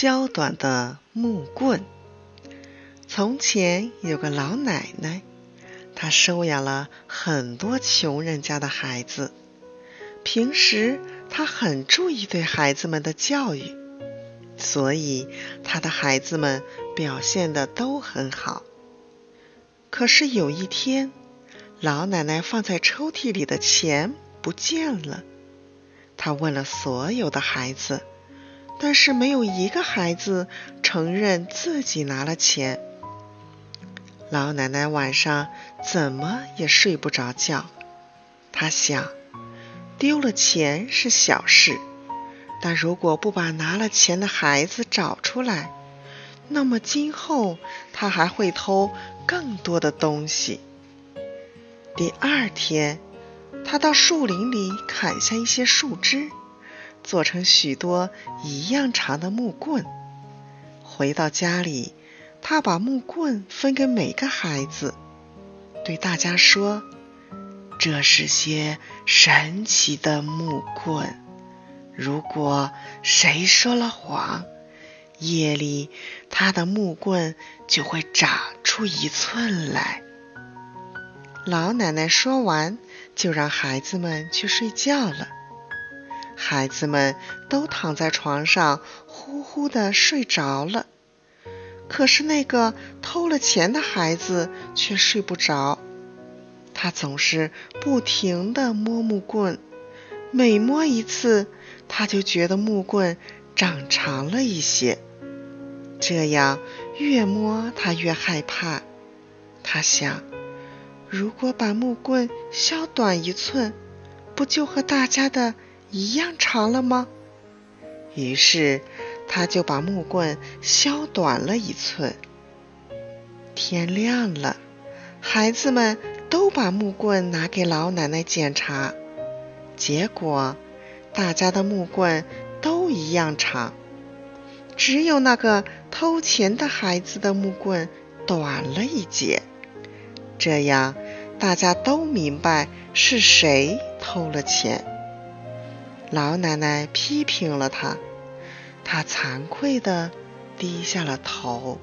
削短的木棍。从前有个老奶奶，她收养了很多穷人家的孩子。平时她很注意对孩子们的教育，所以她的孩子们表现的都很好。可是有一天，老奶奶放在抽屉里的钱不见了。她问了所有的孩子。但是没有一个孩子承认自己拿了钱。老奶奶晚上怎么也睡不着觉。她想，丢了钱是小事，但如果不把拿了钱的孩子找出来，那么今后她还会偷更多的东西。第二天，她到树林里砍下一些树枝。做成许多一样长的木棍。回到家里，他把木棍分给每个孩子，对大家说：“这是些神奇的木棍。如果谁说了谎，夜里他的木棍就会长出一寸来。”老奶奶说完，就让孩子们去睡觉了。孩子们都躺在床上呼呼的睡着了，可是那个偷了钱的孩子却睡不着。他总是不停的摸木棍，每摸一次，他就觉得木棍长长了一些。这样越摸他越害怕。他想，如果把木棍削短一寸，不就和大家的？一样长了吗？于是他就把木棍削短了一寸。天亮了，孩子们都把木棍拿给老奶奶检查，结果大家的木棍都一样长，只有那个偷钱的孩子的木棍短了一截。这样大家都明白是谁偷了钱。老奶奶批评了他，他惭愧地低下了头。